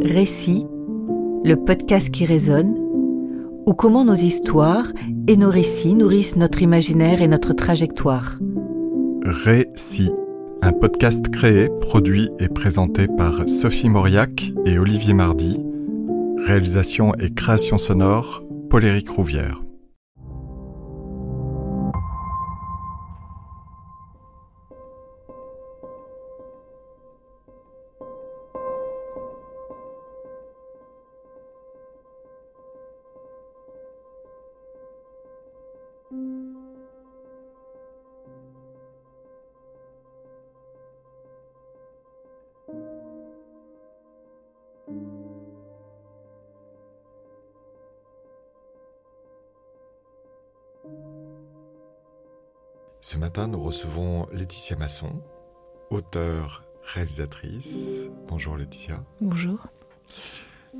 Récit, le podcast qui résonne, ou comment nos histoires et nos récits nourrissent notre imaginaire et notre trajectoire. Récit, un podcast créé, produit et présenté par Sophie Mauriac et Olivier Mardy. Réalisation et création sonore, Paul-Éric Rouvière. Laetitia Masson, auteure, réalisatrice. Bonjour Laetitia. Bonjour.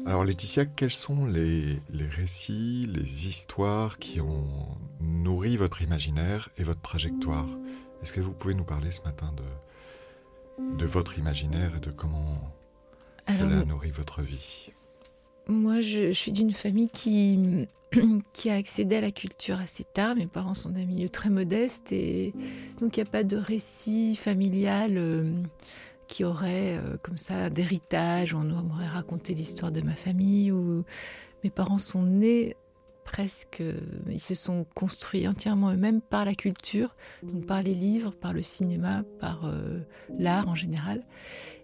Alors Laetitia, quels sont les, récits, les histoires qui ont nourri votre imaginaire et votre trajectoire? Est-ce que vous pouvez nous parler ce matin de, de votre imaginaire et de comment cela a nourri votre vie? Moi, je suis d'une famille qui a accédé à la culture assez tard. Mes parents sont d'un milieu très modeste et donc il n'y a pas de récit familial euh, qui aurait euh, comme ça d'héritage. On m'aurait raconté l'histoire de ma famille ou mes parents sont nés presque, ils se sont construits entièrement eux-mêmes par la culture, donc par les livres, par le cinéma, par euh, l'art en général.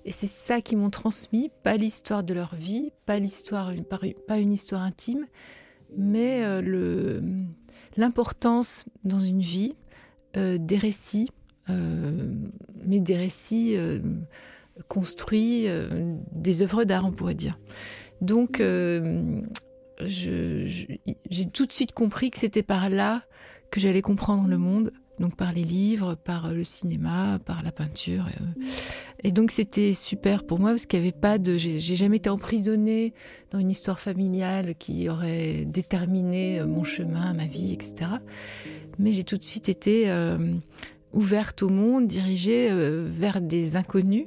Et c'est ça qui m'ont transmis, pas l'histoire de leur vie, pas l'histoire, pas une histoire intime, mais euh, l'importance dans une vie euh, des récits, euh, mais des récits construits, des œuvres d'art, on pourrait dire. Donc, j'ai tout de suite compris que c'était par là que j'allais comprendre le monde donc par les livres, par le cinéma, par la peinture. Et, donc c'était super pour moi parce qu'il n'y avait pas de, j'ai jamais été emprisonnée dans une histoire familiale qui aurait déterminé euh, mon chemin, ma vie, etc. Mais j'ai tout de suite été euh, ouverte au monde, dirigée euh, vers des inconnus,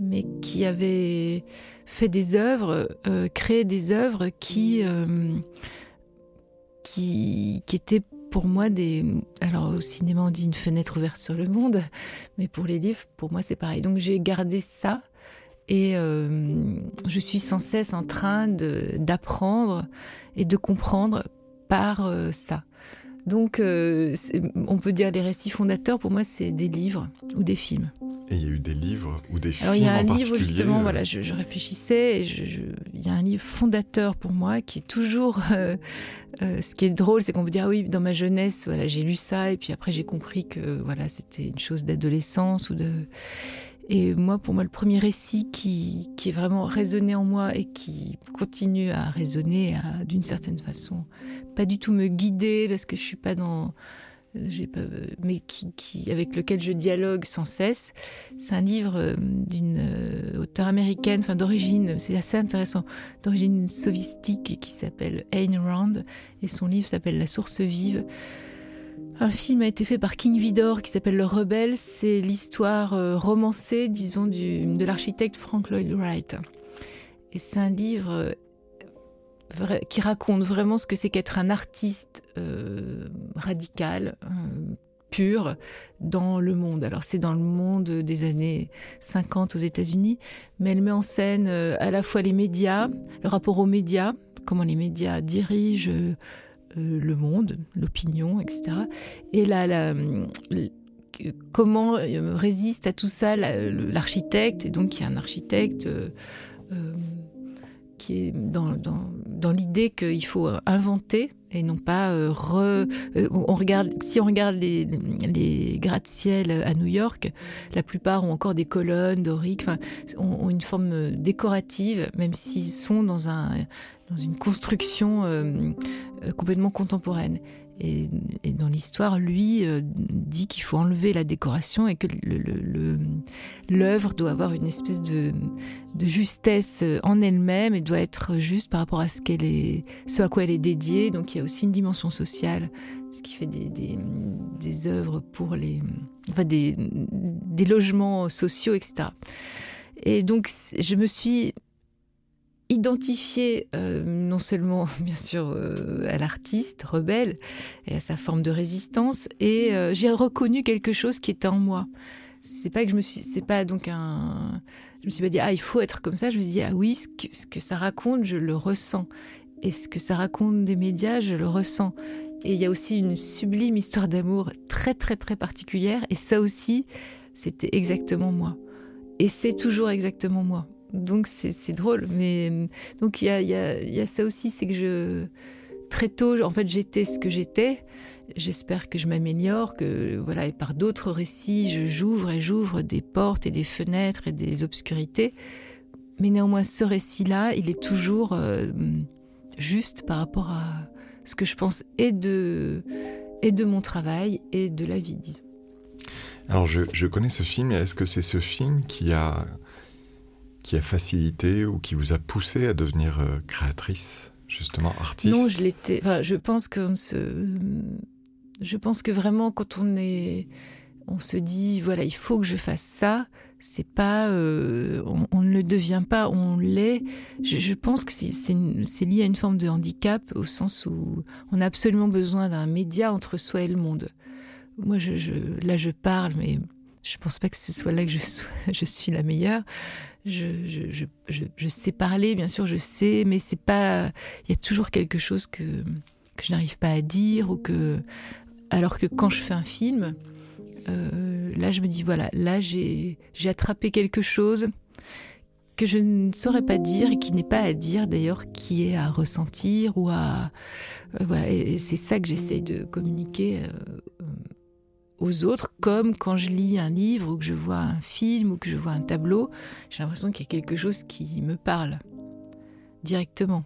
mais qui avaient fait des œuvres, créé des œuvres qui qui, qui étaient pour moi des. Alors au cinéma on dit une fenêtre ouverte sur le monde, mais pour les livres, pour moi c'est pareil. Donc j'ai gardé ça et euh, je suis sans cesse en train d'apprendre et de comprendre par euh, ça. Donc euh, on peut dire les récits fondateurs, pour moi c'est des livres ou des films. Et il y a eu des livres ou des films Alors, il y a un livre justement, voilà, je, réfléchissais, et je, il y a un livre fondateur pour moi qui est toujours. Euh, euh, ce qui est drôle, c'est qu'on peut dire ah oui, dans ma jeunesse, voilà, j'ai lu ça, et puis après j'ai compris que voilà, c'était une chose d'adolescence ou de. Et moi, pour moi, le premier récit qui, qui est vraiment résonné en moi et qui continue à résonner d'une certaine façon, pas du tout me guider parce que je suis pas dans mais qui, avec lequel je dialogue sans cesse. C'est un livre euh, d'une euh, auteure américaine, enfin d'origine, c'est assez intéressant, d'origine soviétique qui s'appelle Ayn Rand, et son livre s'appelle La source vive. Un film a été fait par King Vidor qui s'appelle Le Rebelle. C'est l'histoire euh, romancée, disons, de l'architecte Frank Lloyd Wright. Et c'est un livre qui raconte vraiment ce que c'est qu'être un artiste euh, radical, euh, pur, dans le monde. Alors c'est dans le monde des années 50 aux États-Unis, mais elle met en scène euh, à la fois les médias, le rapport aux médias, comment les médias dirigent le monde, l'opinion, etc. Et là, comment résiste à tout ça l'architecte, et donc il y a un architecte qui est dans, l'idée qu'il faut inventer et non pas euh, re. Euh, on regarde, si on regarde les, gratte-ciel à New York, la plupart ont encore des colonnes doriques, ont, une forme décorative, même s'ils sont dans, un, dans une construction euh, complètement contemporaine. Et, dans l'histoire, lui euh, dit qu'il faut enlever la décoration et que l'œuvre doit avoir une espèce de, justesse en elle-même et doit être juste par rapport à ce, qu'elle est, ce à quoi elle est dédiée. Donc il y a aussi une dimension sociale, puisqu'il fait des, œuvres pour les, enfin des logements sociaux, etc. Et donc, je me suis identifiée euh, non seulement, bien sûr, euh, à l'artiste rebelle et à sa forme de résistance, et euh, j'ai reconnu quelque chose qui était en moi. C'est pas que je me suis, c'est pas donc un, je me suis pas dit ah il faut être comme ça. Je me suis dit ah oui, ce que, ce que ça raconte, je le ressens, et ce que ça raconte des médias, je le ressens. Et il y a aussi une sublime histoire d'amour très très très particulière, et ça aussi, c'était exactement moi. Et c'est toujours exactement moi. Donc c'est drôle. Mais donc il y a, ça aussi, c'est que très tôt, en fait, j'étais ce que j'étais. J'espère que je m'améliore, que voilà, et par d'autres récits, j'ouvre et j'ouvre des portes et des fenêtres et des obscurités. Mais néanmoins, ce récit-là, il est toujours euh, juste par rapport à ce que je pense et de et de mon travail et de la vie, disons. Alors je, connais ce film, est-ce que c'est ce film qui a, qui a facilité ou qui vous a poussé à devenir euh, créatrice, justement, artiste? Non, je l'étais. Enfin, je pense que se... Je pense que vraiment, quand on est. On se dit, voilà, il faut que je fasse ça. C'est pas. Euh, on, ne le devient pas, on l'est. Je, pense que c'est lié à une forme de handicap, au sens où on a absolument besoin d'un média entre soi et le monde moi, je, là, je parle, mais je pense pas que ce soit là que je, suis la meilleure. Je, sais parler, bien sûr, je sais, mais c'est pas. Il y a toujours quelque chose que, je n'arrive pas à dire ou que. Alors que quand je fais un film, euh, là, je me dis voilà, là, j'ai attrapé quelque chose que je ne saurais pas dire et qui n'est pas à dire d'ailleurs, qui est à ressentir ou à. Euh, voilà, et c'est ça que j'essaye de communiquer. Euh, aux autres, comme quand je lis un livre ou que je vois un film ou que je vois un tableau, j'ai l'impression qu'il y a quelque chose qui me parle directement.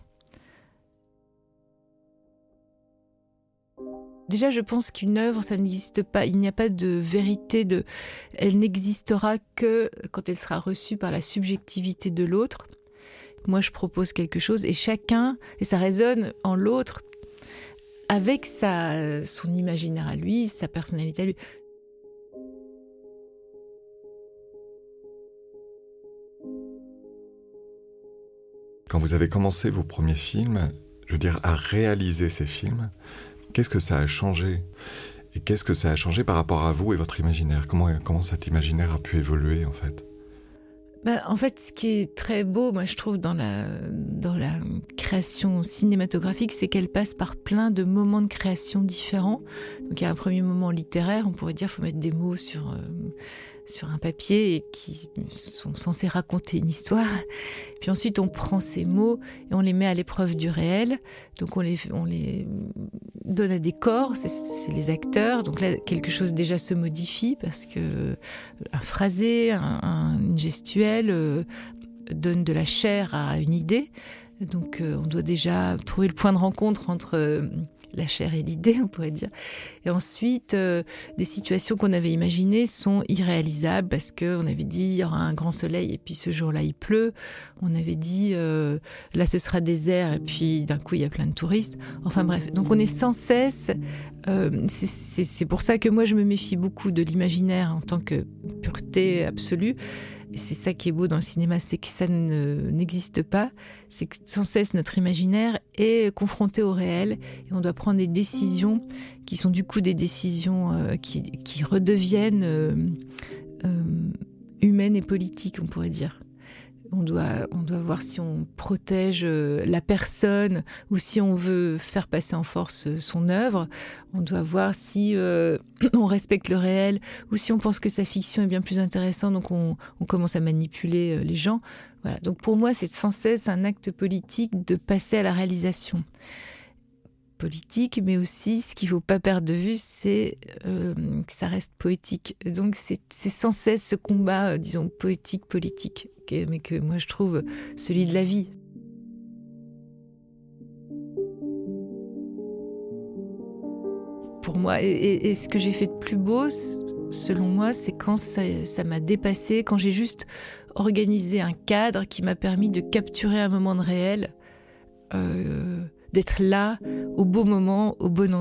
Déjà, je pense qu'une œuvre, ça n'existe pas. Il n'y a pas de vérité. De... Elle n'existera que quand elle sera reçue par la subjectivité de l'autre. Moi, je propose quelque chose et chacun, et ça résonne en l'autre, avec sa, son imaginaire à lui, sa personnalité à lui. Quand vous avez commencé vos premiers films, je veux dire, à réaliser ces films, qu'est-ce que ça a changé? Et qu'est-ce que ça a changé par rapport à vous et votre imaginaire? Comment, comment cet imaginaire a pu évoluer en fait? Bah, en fait, ce qui est très beau, moi je trouve, dans la, dans la création cinématographique, c'est qu'elle passe par plein de moments de création différents. Donc il y a un premier moment littéraire, on pourrait dire, faut mettre des mots sur, euh, sur un papier et qui sont censés raconter une histoire. Puis ensuite, on prend ces mots et on les met à l'épreuve du réel. Donc on les, on les donne à des corps, c'est les acteurs. Donc là, quelque chose déjà se modifie parce que un phrasé, un, un, une gestuelle euh, donne de la chair à une idée. Donc euh, on doit déjà trouver le point de rencontre entre euh, la chair et l'idée, on pourrait dire. Et ensuite, euh, des situations qu'on avait imaginées sont irréalisables parce que on avait dit il y aura un grand soleil et puis ce jour-là il pleut. On avait dit euh, là ce sera désert et puis d'un coup il y a plein de touristes. Enfin bref, donc on est sans cesse. Euh, c'est pour ça que moi je me méfie beaucoup de l'imaginaire en tant que pureté absolue c'est ça qui est beau dans le cinéma, c'est que ça n'existe pas, c'est que sans cesse notre imaginaire est confronté au réel et on doit prendre des décisions qui sont du coup des décisions euh, qui, qui, redeviennent euh, euh, humaines et politiques, on pourrait dire. On doit, on doit voir si on protège euh, la personne ou si on veut faire passer en force euh, son œuvre. On doit voir si euh, on respecte le réel ou si on pense que sa fiction est bien plus intéressante, donc on, on commence à manipuler les gens. Voilà. Donc pour moi, c'est sans cesse un acte politique de passer à la réalisation politique, mais aussi ce qu'il ne faut pas perdre de vue, c'est euh, que ça reste poétique. Donc c'est sans cesse ce combat, euh, disons, poétique-politique, mais que moi je trouve celui de la vie. Pour moi, et, ce que j'ai fait de plus beau, selon moi, c'est quand ça m'a dépassé, quand j'ai juste organisé un cadre qui m'a permis de capturer un moment de réel. Euh, d'être là au beau moment, au bon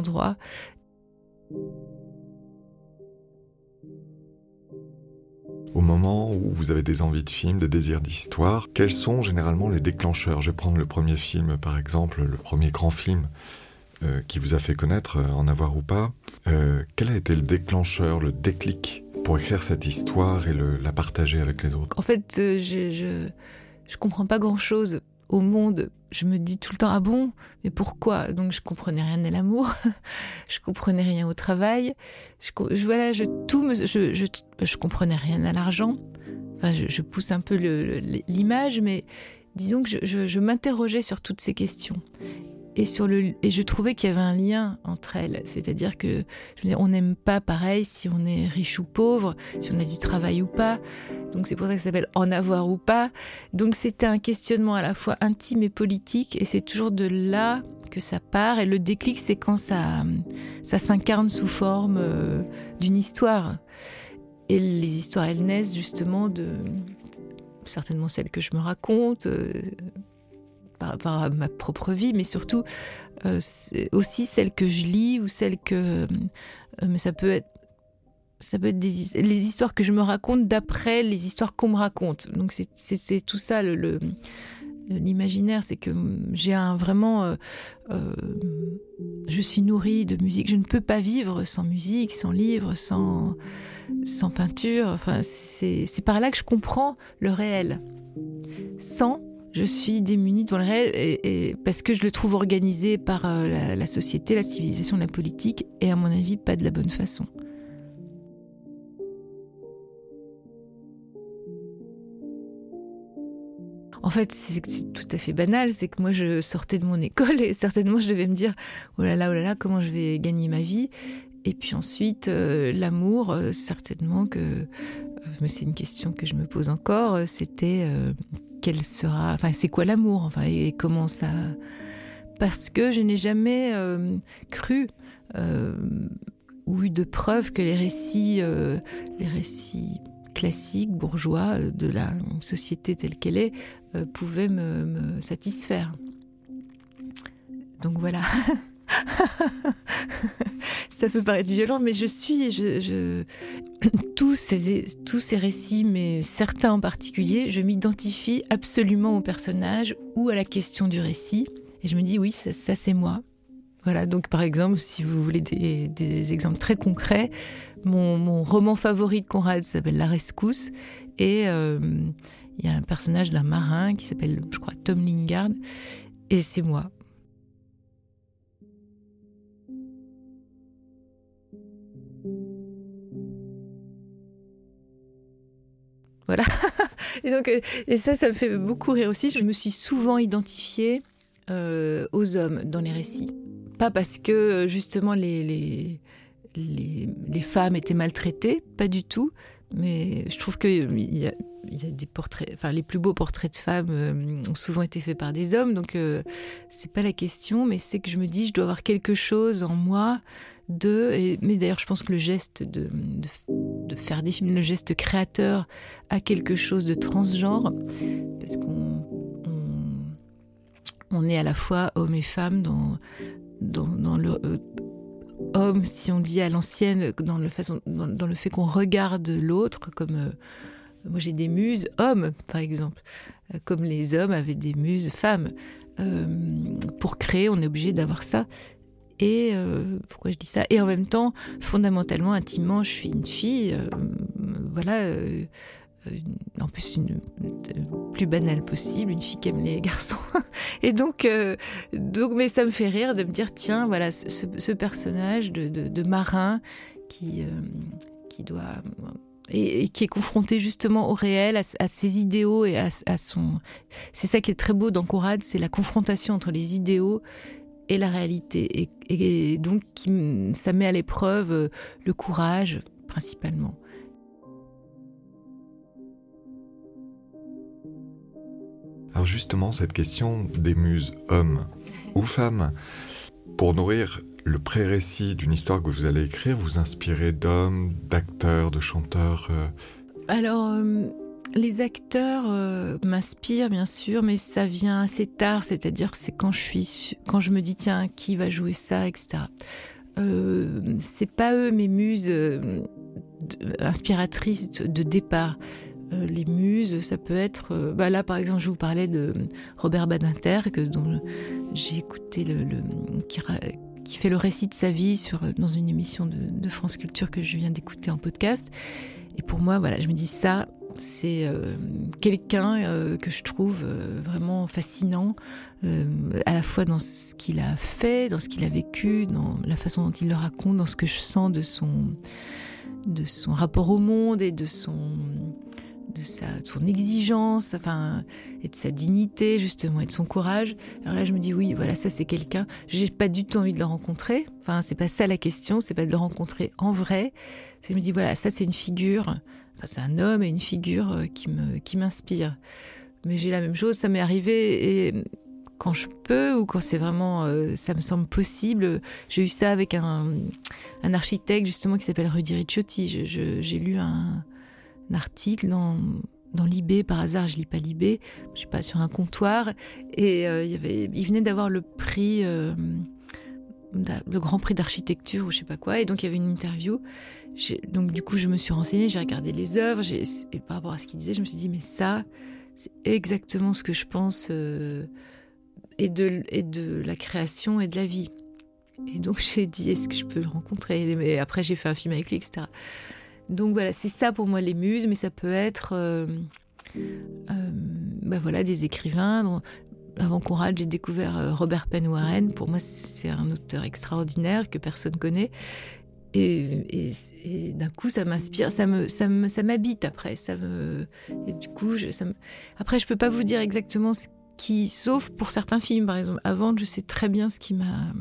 au moment où vous avez des envies de film, des désirs d'histoire, quels sont généralement les déclencheurs? Je vais prendre le premier film, par exemple, le premier grand film euh, qui vous a fait connaître, euh, En avoir ou pas. Euh, quel a été le déclencheur, le déclic pour écrire cette histoire et la partager avec les autres? En fait, je, je, je comprends pas grand-chose au monde, je me dis tout le temps ah bon, mais pourquoi? Donc je comprenais rien à l'amour, je comprenais rien au travail, je, voilà, je tout, je, je, je, comprenais rien à l'argent. Enfin, je, pousse un peu l'image, mais disons que je m'interrogeais sur toutes ces questions et sur le et je trouvais qu'il y avait un lien entre elles. C'est-à-dire que on n'aime pas pareil si on est riche ou pauvre si on a du travail ou pas. Donc c'est pour ça que ça s'appelle en avoir ou pas. Donc c'était un questionnement à la fois intime et politique. Et c'est toujours de là que ça part. Et le déclic c'est quand ça ça s'incarne sous forme euh, d'une histoire. Et les histoires elles naissent justement de certainement celles que je me raconte euh, par rapport à ma propre vie, mais surtout euh, aussi celle que je lis ou celle que. Euh, mais ça peut être. Ça peut être des, les histoires que je me raconte d'après les histoires qu'on me raconte. Donc c'est tout ça l'imaginaire, c'est que j'ai un vraiment, euh, je suis nourrie de musique. Je ne peux pas vivre sans musique, sans livre, sans sans peinture. Enfin, c'est par là que je comprends le réel. Sans je suis démunie devant le réel parce que je le trouve organisé par euh, la, société, la civilisation, la politique, et à mon avis pas de la bonne façon. En fait, c'est tout à fait banal, c'est que moi je sortais de mon école et certainement je devais me dire oh là là, oh là là, comment je vais gagner ma vie? Et puis ensuite, euh, l'amour, euh, certainement que c'est une question que je me pose encore, c'était sera, enfin c'est quoi l'amour, enfin et comment ça, parce que je n'ai jamais euh, cru euh, ou eu de preuves que les récits, euh, les récits classiques bourgeois de la société telle qu'elle est pouvaient me satisfaire. Donc voilà. ça peut paraître violent, mais je suis, tous ces tous ces récits, mais certains en particulier, je m'identifie absolument au personnage ou à la question du récit, et je me dis oui, ça, c'est moi. Voilà, donc par exemple, si vous voulez des, exemples très concrets, mon, roman favori de Conrad s'appelle La Rescousse, et euh, il y a un personnage d'un marin qui s'appelle, je crois, Tom Lingard, et c'est moi. Voilà. et donc, euh, et ça, ça me fait beaucoup rire aussi. Je me suis souvent identifiée euh, aux hommes dans les récits. Pas parce que justement les, les, les, femmes étaient maltraitées, pas du tout. Mais je trouve qu'il y a, y a des portraits, enfin les plus beaux portraits de femmes euh, ont souvent été faits par des hommes, donc c'est pas la question, mais c'est que je me dis je dois avoir quelque chose en moi de, et, mais d'ailleurs je pense que le geste de, de, faire des films, le geste créateur a quelque chose de transgenre, parce qu'on on, est à la fois homme et femme dans, dans, le... Euh, homme, si on dit à l'ancienne, dans le, dans, le fait qu'on regarde l'autre comme... Euh, moi j'ai des muses hommes, par exemple, euh, comme les hommes avaient des muses femmes. pour créer, on est obligé d'avoir ça. Et euh, pourquoi je dis ça? Et en même temps, fondamentalement, intimement, je suis une fille. Euh, voilà. Euh, en plus, une, plus banale possible, une fille qui aime les garçons. Et donc, donc, mais ça me fait rire de me dire, tiens, voilà, ce, personnage de, marin qui, qui doit et, qui est confronté justement au réel, à, ses idéaux et à, son. C'est ça qui est très beau dans Conrad, c'est la confrontation entre les idéaux et la réalité. Et, donc, ça met à l'épreuve euh, le courage, principalement. Alors justement, cette question des muses, hommes ou femmes, pour nourrir le pré-récit d'une histoire que vous allez écrire, vous inspirez d'hommes, d'acteurs, de chanteurs euh Alors, euh, les acteurs euh, m'inspirent bien sûr, mais ça vient assez tard, c'est-à-dire c'est quand je suis, quand je me dis tiens qui va jouer ça, etc. Euh, c'est pas eux mes muses euh, inspiratrice de départ. les muses, ça peut être. bah là, par exemple, je vous parlais de Robert Badinter, que, j'ai écouté qui, fait le récit de sa vie dans une émission de, de France Culture que je viens d'écouter en podcast. Et pour moi, voilà, je me dis ça, c'est euh, quelqu'un euh, que je trouve euh, vraiment fascinant, à la fois dans ce qu'il a fait, dans ce qu'il a vécu, dans la façon dont il le raconte, dans ce que je sens de son, de son rapport au monde et de son, de, sa, son exigence, enfin, et de sa dignité justement et de son courage. Alors là, je me dis oui, voilà, ça c'est quelqu'un. J'ai pas du tout envie de le rencontrer. Enfin, c'est pas ça la question. C'est pas de le rencontrer en vrai. Je me dis voilà, ça c'est une figure c'est un homme et une figure euh, qui me qui m'inspire. Mais j'ai la même chose, ça m'est arrivé et quand je peux ou quand c'est vraiment, euh, ça me semble possible. J'ai eu ça avec un, un architecte justement qui s'appelle Rudy Ricciotti. J'ai lu un, article dans, dans Libé par hasard, je lis pas Libé, je sais pas sur un comptoir et euh, il, venait d'avoir le prix, le grand prix d'architecture ou je sais pas quoi et donc il y avait une interview donc du coup, je me suis renseignée, j'ai regardé les œuvres, et par rapport à ce qu'il disait, je me suis dit, mais ça, c'est exactement ce que je pense euh, et, de, la création et de la vie. Et donc j'ai dit, est-ce que je peux le rencontrer? Et après, j'ai fait un film avec lui, etc. Donc voilà, c'est ça pour moi les muses, mais ça peut être euh, euh, bah voilà, des écrivains. avant Conrad, j'ai découvert Robert Penn Warren. Pour moi, c'est un auteur extraordinaire que personne connaît. Et, d'un coup, ça m'inspire, ça me, ça ça m'habite après. Ça me, et du coup, je, ça après, je peux pas vous dire exactement ce qui, sauf pour certains films, par exemple. Avant, je sais très bien ce qui m'a,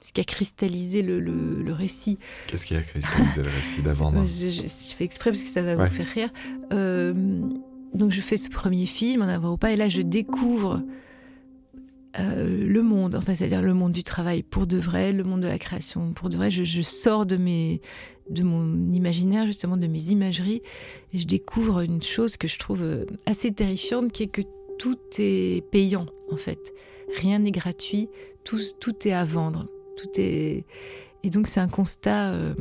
ce qui a cristallisé le, le, récit. Qu'est-ce qui a cristallisé le récit d'avant je, je, fais exprès parce que ça va vous faire rire. Euh, donc, je fais ce premier film, en avant ou pas, et là, je découvre euh, le monde, enfin c'est-à-dire le monde du travail pour de vrai, le monde de la création pour de vrai. Je, sors de mes, de mon imaginaire justement, de mes imageries, et je découvre une chose que je trouve euh, assez terrifiante, qui est que tout est payant en fait. Rien n'est gratuit, tout, est à vendre, tout est. Et donc c'est un constat. Euh,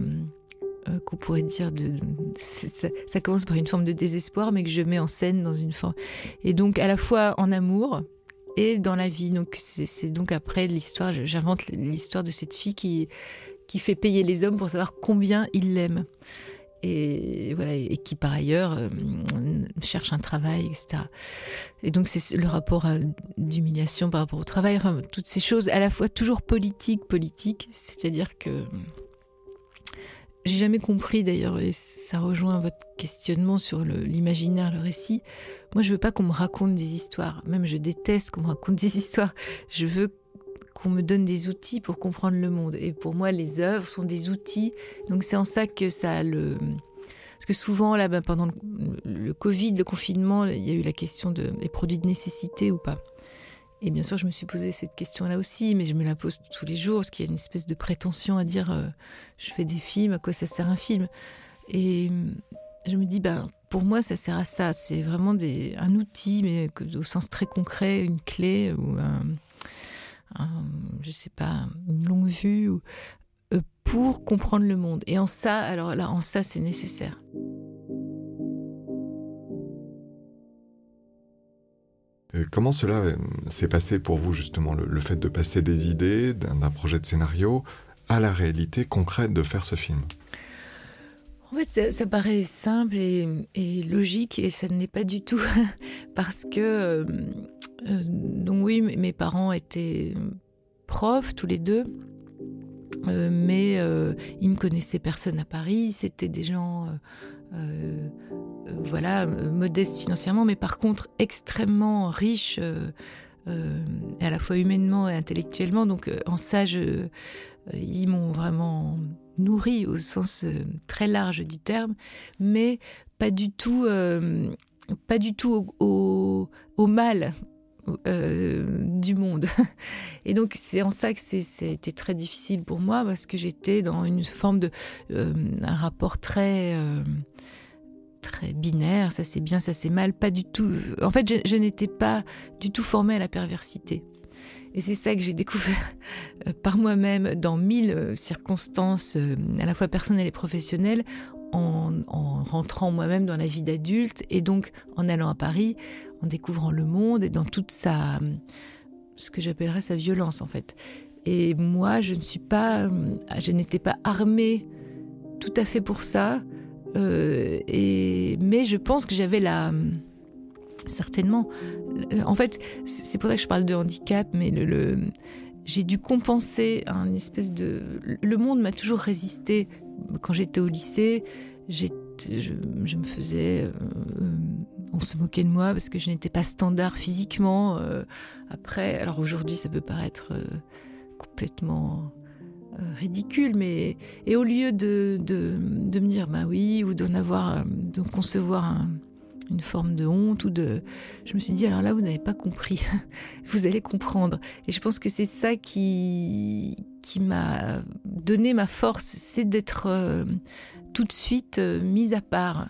qu'on pourrait dire de ça, ça, commence par une forme de désespoir mais que je mets en scène dans une forme et donc à la fois en amour et dans la vie. Donc c'est donc après l'histoire, j'invente l'histoire de cette fille qui, qui fait payer les hommes pour savoir combien ils l'aiment. Et voilà, et qui par ailleurs euh, cherche un travail, etc. Et donc c'est le rapport d'humiliation par rapport au travail, enfin, toutes ces choses à la fois toujours politiques, politiques, c'est-à-dire que j'ai jamais compris d'ailleurs, et ça rejoint votre questionnement sur l'imaginaire, le, récit. Moi, je veux pas qu'on me raconte des histoires. Même je déteste qu'on me raconte des histoires. Je veux qu'on me donne des outils pour comprendre le monde. Et pour moi, les œuvres sont des outils. Donc c'est en ça que ça le. Parce que souvent, là, ben, pendant le, Covid, le confinement, il y a eu la question de les produits de nécessité ou pas. Et bien sûr, je me suis posé cette question-là aussi, mais je me la pose tous les jours, parce qu'il y a une espèce de prétention à dire euh, je fais des films, à quoi ça sert un film? Et euh, je me dis, ben, pour moi, ça sert à ça. C'est vraiment un outil, mais au sens très concret, une clé ou un, un je sais pas, une longue vue euh, pour comprendre le monde. Et en ça, alors là, en ça, c'est nécessaire. Comment cela euh, s'est passé pour vous justement, le, fait de passer des idées d'un projet de scénario à la réalité concrète de faire ce film? En fait, ça, paraît simple et, logique et ça ne l'est pas du tout parce que euh, donc oui, mes parents étaient profs tous les deux. mais ils ne connaissaient personne à Paris, c'était des gens euh, voilà, euh, modeste financièrement, mais par contre extrêmement riche euh, à la fois humainement et intellectuellement. Donc en ça, ils m'ont vraiment nourri au sens très large du terme, mais pas du tout, pas du tout au, mal du monde. Et donc c'est en ça que c'était très difficile pour moi parce que j'étais dans une forme de un rapport très très binaire, ça c'est bien, ça c'est mal, pas du tout. En fait, je, n'étais pas du tout formée à la perversité. Et c'est ça que j'ai découvert euh, par moi-même dans mille euh, circonstances, euh, à la fois personnelles et professionnelles, en, en rentrant moi-même dans la vie d'adulte et donc en allant à Paris, en découvrant le monde et dans toute sa ce que j'appellerais sa violence en fait. Et moi, je ne suis pas, je n'étais pas armée tout à fait pour ça. Euh, mais je pense que j'avais la. Certainement. En fait, c'est pour ça que je parle de handicap, mais j'ai dû compenser un espèce de. Le monde m'a toujours résisté. Quand j'étais au lycée, je, me faisais. Euh, on se moquait de moi parce que je n'étais pas standard physiquement. Euh, après, alors aujourd'hui, ça peut paraître complètement ridicule, mais et au lieu de, de, me dire bah oui ou d'en avoir, euh, de concevoir une forme de honte ou de, je me suis dit alors là vous n'avez pas compris, vous allez comprendre. Et je pense que c'est ça qui qui m'a donné ma force, c'est d'être euh, tout de suite mise à part.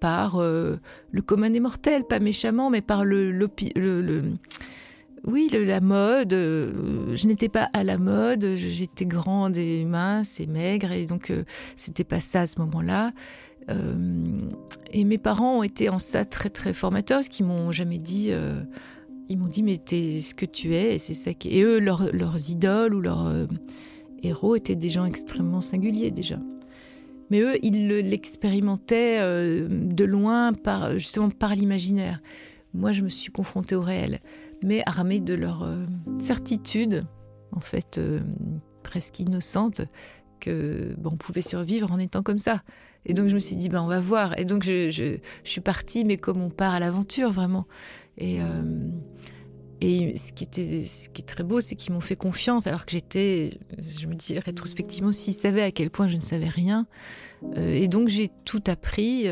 par le commun des mortels, pas méchamment, mais par le oui, la mode. Euh, je n'étais pas à la mode. J'étais grande et mince et maigre, et donc euh, c'était pas ça à ce moment-là. Euh, et mes parents ont été en ça très très formateurs, ce qu'ils m'ont jamais dit. ils m'ont dit mais t'es ce que tu es, et c'est ça qui. Et eux, leurs idoles ou leurs héros étaient des gens extrêmement singuliers déjà. Mais eux, ils l'expérimentaient de loin par justement par l'imaginaire. Moi, je me suis confrontée au réel mais armés de leur euh, certitude, en fait euh, presque innocente, que on pouvait survivre en étant comme ça. Et donc je me suis dit, ben, on va voir. Et donc je, je, suis partie, mais comme on part à l'aventure, vraiment. Et, euh, et ce, qui était, ce qui est très beau, c'est qu'ils m'ont fait confiance, alors que j'étais, je me dis rétrospectivement, s'ils savaient à quel point je ne savais rien. et donc j'ai tout appris.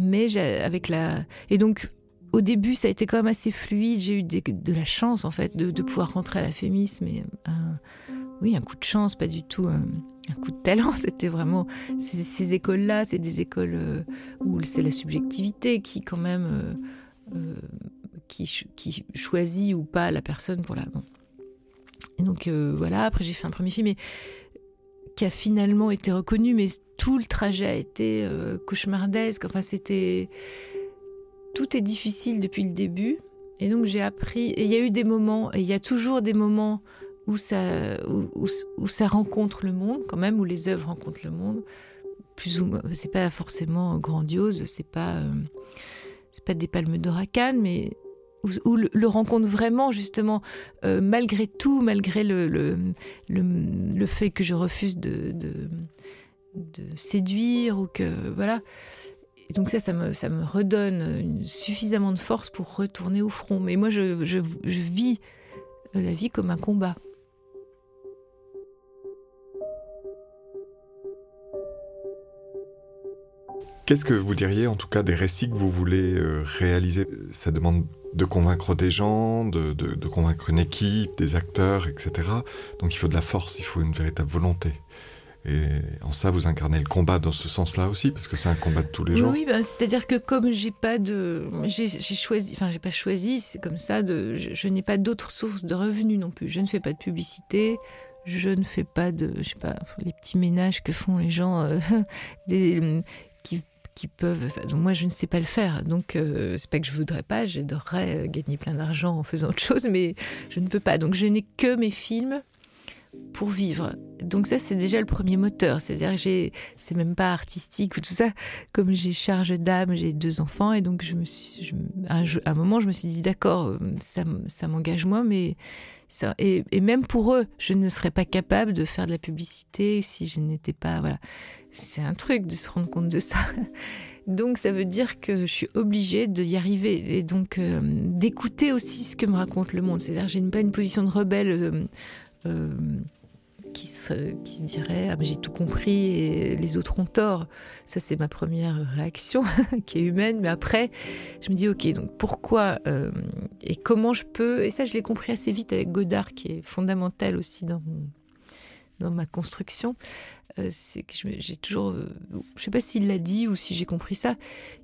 mais avec la et donc au début, ça a été quand même assez fluide. J'ai eu de la chance, en fait, de, pouvoir rentrer à la Fémis, mais un, oui, un coup de chance, pas du tout un, coup de talent. C'était vraiment ces, écoles-là, c'est des écoles euh, où c'est la subjectivité qui, quand même, euh, euh, qui, choisit ou pas la personne pour la. Donc voilà. Après, j'ai fait un premier film, qui a finalement été reconnu, mais tout le trajet a été cauchemardesque. Enfin, c'était tout est difficile depuis le début. Et donc j'ai appris, et il y a eu des moments, et il y a toujours des moments où ça, rencontre le monde, quand même, où les œuvres rencontrent le monde. Plus ou c'est pas forcément grandiose, c'est pas, euh, c'est pas des palmes d'or mais où, le, rencontre vraiment, justement, euh, malgré tout, malgré le, le, le, fait que je refuse de, de, de séduire ou que, voilà. Et donc ça, ça me, redonne suffisamment de force pour retourner au front. Mais moi, je, vis la vie comme un combat. Qu'est-ce que vous diriez, en tout cas, des récits que vous voulez euh, réaliser? Ça demande de convaincre des gens, de, convaincre une équipe, des acteurs, etc. Donc il faut de la force, il faut une véritable volonté. Et en ça, vous incarnez le combat dans ce sens-là aussi, parce que c'est un combat de tous les jours. Oui, ben, c'est-à-dire que comme j'ai pas de, j'ai choisi, enfin j'ai pas choisi, c'est comme ça. Je, n'ai pas d'autres sources de revenus non plus. Je ne fais pas de publicité. Je ne fais pas de, je sais pas, les petits ménages que font les gens, euh, qui, peuvent. donc moi, je ne sais pas le faire. Donc euh, c'est pas que je voudrais pas. J'adorerais euh, gagner plein d'argent en faisant autre chose, mais je ne peux pas. Donc je n'ai que mes films pour vivre. Donc ça, c'est déjà le premier moteur. C'est-à-dire que c'est même pas artistique ou tout ça. Comme j'ai charge d'âme, j'ai deux enfants et donc je un, moment, je me suis dit d'accord, euh, ça, m'engage moi, mais et, même pour eux, je ne serais pas capable de faire de la publicité si je n'étais pas, voilà. C'est un truc de se rendre compte de ça. Donc ça veut dire que je suis obligée d'y arriver et donc euh, d'écouter aussi ce que me raconte le monde. C'est-à-dire j'ai pas une position de rebelle. Euh, qui, se, dirait ah, j'ai tout compris et les autres ont tort. Ça, c'est ma première réaction qui est humaine. Mais après, je me dis ok, donc pourquoi euh, et comment je peux. Et ça, je l'ai compris assez vite avec Godard, qui est fondamental aussi dans, ma construction. Euh, c'est que j'ai toujours. je sais pas s'il l'a dit ou si j'ai compris ça,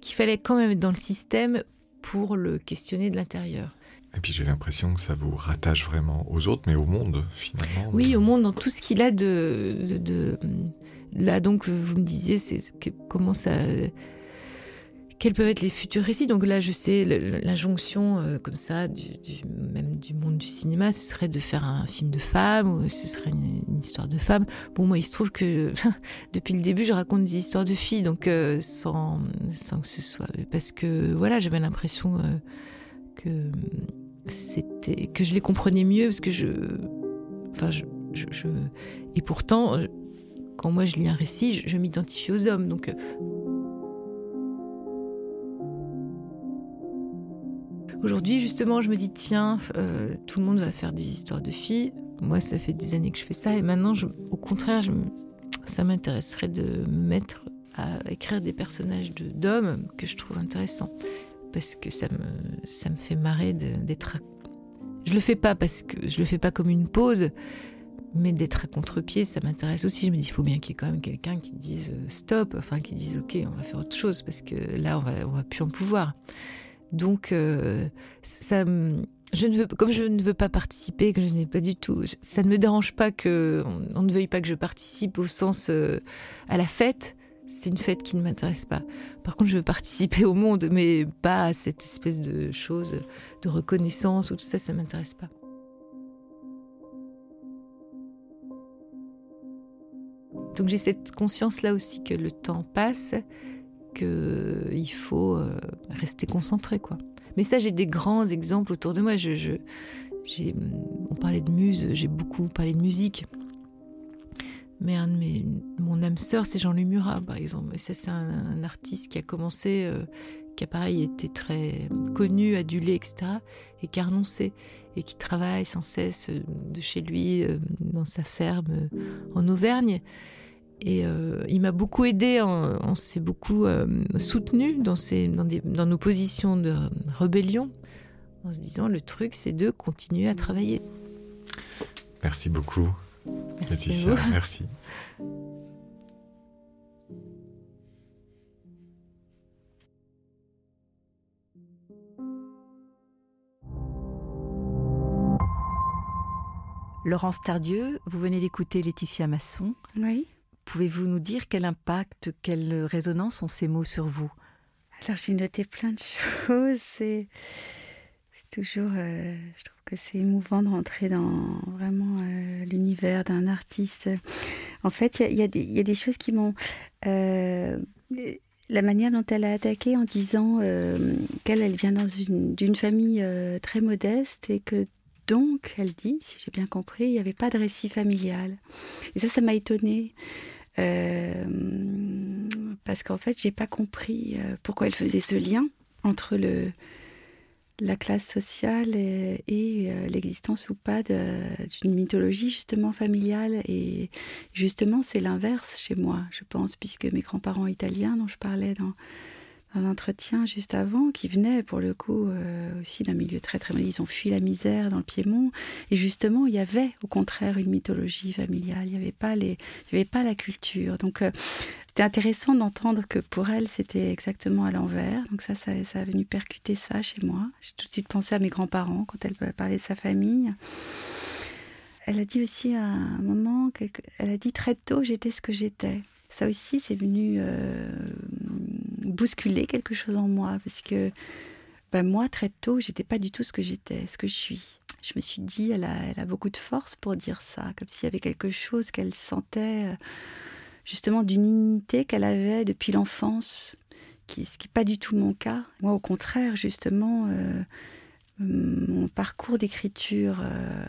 qu'il fallait quand même être dans le système pour le questionner de l'intérieur. Et puis j'ai l'impression que ça vous rattache vraiment aux autres, mais au monde finalement. Oui, au monde, dans tout ce qu'il a de, de, là donc vous me disiez c'est comment ça quels peuvent être les futurs récits Donc là, je sais, l'injonction euh, comme ça, du, même du monde du cinéma, ce serait de faire un film de femme ou ce serait une, histoire de femme. Bon, moi, il se trouve que depuis le début, je raconte des histoires de filles, donc euh, sans, sans que ce soit... Parce que, voilà, j'avais l'impression euh, que c'était que je les comprenais mieux, parce que je... Enfin, je, Et pourtant, quand moi je lis un récit, je, m'identifie aux hommes, donc Aujourd'hui, justement, je me dis, tiens, euh, tout le monde va faire des histoires de filles. Moi, ça fait des années que je fais ça. Et maintenant, au contraire, ça m'intéresserait de me mettre à écrire des personnages d'hommes que je trouve intéressants. Parce que ça me, ça me fait marrer d'être. Je le fais pas parce que je le fais pas comme une pause, mais d'être à contre-pied, ça m'intéresse aussi. Je me dis, il faut bien qu'il y ait quand même quelqu'un qui dise euh, stop, enfin qui dise ok, on va faire autre chose parce que là, on va, on va plus en pouvoir. Donc, euh, ça, je ne veux, comme je ne veux pas participer, que je n'ai pas du tout, ça ne me dérange pas que on, ne veuille pas que je participe au sens euh, à la fête. C'est une fête qui ne m'intéresse pas. Par contre, je veux participer au monde, mais pas à cette espèce de chose de reconnaissance ou tout ça, ça m'intéresse pas. Donc j'ai cette conscience là aussi que le temps passe qu'il faut euh, rester concentré, quoi. Mais ça, j'ai des grands exemples autour de moi. Je, on parlait de muse, j'ai beaucoup parlé de musique. Mais mon âme sœur, c'est Jean-Louis Murat, par exemple. Ça, c'est un, artiste qui a commencé, euh, qui a pareil été très connu, adulé, etc. Et qui a renoncé. Et qui travaille sans cesse euh, de chez lui, dans sa ferme en Auvergne. Et euh, il m'a beaucoup aidé, on, s'est beaucoup euh, soutenu dans, dans, nos positions de rébellion, en se disant le truc c'est de continuer à travailler. Merci beaucoup, merci Laetitia. Merci. Laurence Tardieu, vous venez d'écouter Laetitia Masson. Oui. Pouvez-vous nous dire quel impact, quelle résonance ont ces mots sur vous? Alors j'ai noté plein de choses. C'est toujours, euh, je trouve que c'est émouvant de rentrer dans vraiment euh, l'univers d'un artiste. En fait, il y, a des choses qui m'ont... Euh, la manière dont elle a attaqué en disant qu'elle elle vient d'une famille très modeste et que donc, elle dit, si j'ai bien compris, il n'y avait pas de récit familial. Et ça, ça m'a étonnée. Parce qu'en fait, j'ai pas compris pourquoi elle faisait ce lien entre le, la classe sociale et, euh, l'existence ou pas d'une mythologie justement familiale. Et justement, c'est l'inverse chez moi, je pense, puisque mes grands-parents italiens dont je parlais dans un entretien juste avant, qui venait pour le coup euh, aussi d'un milieu très très mal. Ils ont fui la misère dans le Piémont. Et justement, il y avait au contraire une mythologie familiale. Il n'y avait, pas les, il avait pas la culture. Donc euh, c'était intéressant d'entendre que pour elle, c'était exactement à l'envers. Donc ça, ça, ça, a venu percuter ça chez moi. J'ai tout de suite pensé à mes grands-parents quand elle parlait de sa famille. Elle a dit aussi à un moment, elle a dit très tôt, j'étais ce que j'étais. Ça aussi, c'est venu euh, bousculer quelque chose en moi parce que ben moi, très tôt, j'étais pas du tout ce que j'étais, ce que je suis. Je me suis dit, elle a, elle a beaucoup de force pour dire ça, comme s'il y avait quelque chose qu'elle sentait euh, justement d'une unité qu'elle avait depuis l'enfance, qui, ce qui n'est pas du tout mon cas. Moi, au contraire, justement, euh, mon parcours d'écriture euh,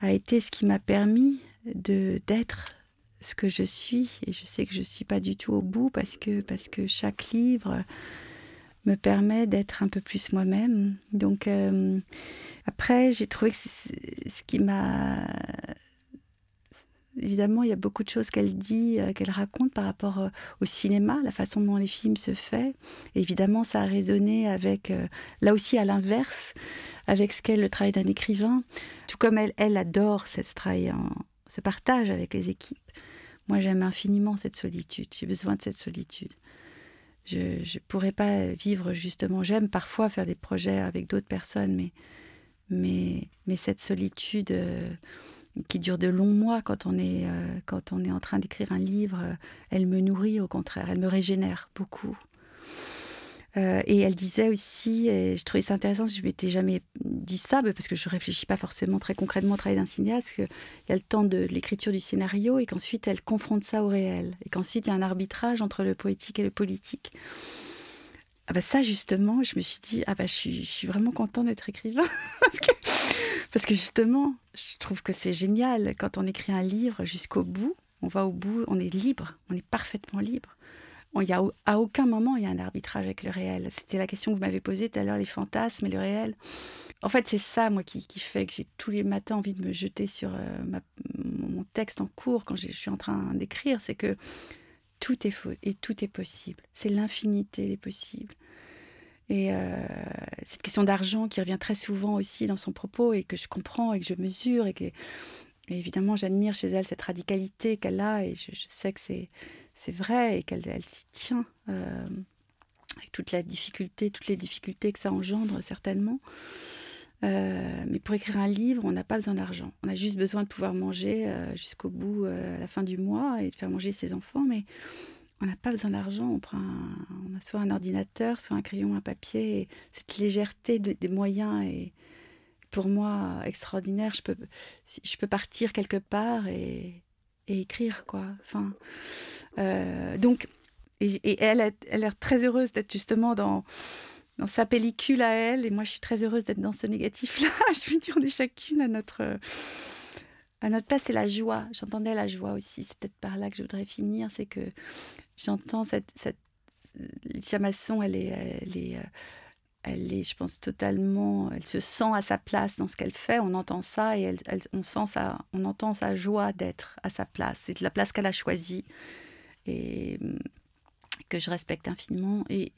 a été ce qui m'a permis de d'être ce que je suis et je sais que je suis pas du tout au bout parce que parce que chaque livre me permet d'être un peu plus moi-même. Donc euh, après, j'ai trouvé que ce qui m'a évidemment, il y a beaucoup de choses qu'elle dit, euh, qu'elle raconte par rapport euh, au cinéma, la façon dont les films se font. évidemment, ça a résonné avec, là aussi à l'inverse, avec ce qu'est le travail d'un écrivain. Tout comme elle, elle adore ce travail en, ce partage avec les équipes. Moi, j'aime infiniment cette solitude. J'ai besoin de cette solitude. Je ne pourrais pas vivre justement. J'aime parfois faire des projets avec d'autres personnes, mais, cette solitude, euh, qui dure de longs mois quand on est, euh, quand on est en train d'écrire un livre, elle me nourrit au contraire, elle me régénère beaucoup. Euh, et elle disait aussi, et je trouvais ça intéressant, je m'étais jamais dit ça, parce que je ne réfléchis pas forcément très concrètement au travail d'un cinéaste, qu'il y a le temps de l'écriture du scénario et qu'ensuite elle confronte ça au réel. Et qu'ensuite il y a un arbitrage entre le poétique et le politique. Ah bah ça justement, je me suis dit, ah bah je suis, vraiment content d'être écrivain. parce que justement, je trouve que c'est génial quand on écrit un livre jusqu'au bout, on va au bout, on est libre, on est parfaitement libre il y a, à aucun moment il y a un arbitrage avec le réel. C'était la question que vous m'avez posée tout à l'heure, les fantasmes et le réel. En fait, c'est ça, moi, qui, fait que j'ai tous les matins envie de me jeter sur euh, mon texte en cours quand je suis en train d'écrire. C'est que tout est faux et tout est possible. C'est l'infinité des possibles. Et euh, cette question d'argent qui revient très souvent aussi dans son propos et que je comprends et que je mesure et que évidemment j'admire chez elle cette radicalité qu'elle a et je sais que c'est c'est vrai et qu'elle s'y tient euh, avec toute la difficulté, toutes les difficultés que ça engendre certainement. Euh, mais pour écrire un livre, on n'a pas besoin d'argent. On a juste besoin de pouvoir manger euh, jusqu'au bout, à la fin du mois, et de faire manger ses enfants. Mais on n'a pas besoin d'argent. On prend, on a soit un ordinateur, soit un crayon, un papier. Et cette légèreté des moyens est pour moi extraordinaire. Je peux, je peux partir quelque part et, et écrire, quoi. Enfin, euh, donc, et, elle, a, elle a l'air très heureuse d'être justement dans, dans sa pellicule à elle, et moi je suis très heureuse d'être dans ce négatif-là. je veux dire, on est chacune à notre, à notre place, c'est la joie. J'entendais la joie aussi, c'est peut-être par là que je voudrais finir, c'est que j'entends cette, cette Licia Masson, elle est, elle est euh, elle est, je pense, totalement, elle se sent à sa place dans ce qu'elle fait. On entend ça et on sent ça, on entend sa joie d'être à sa place. C'est la place qu'elle a choisie et que je respecte infiniment. Et,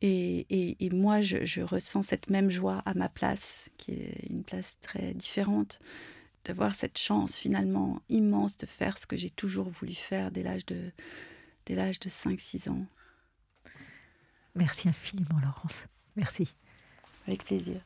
et, et, moi, je, je, ressens cette même joie à ma place, qui est une place très différente, d'avoir cette chance finalement immense de faire ce que j'ai toujours voulu faire dès l'âge de, dès l'âge de 5-6 ans. Merci infiniment, Laurence. Merci. Avec plaisir.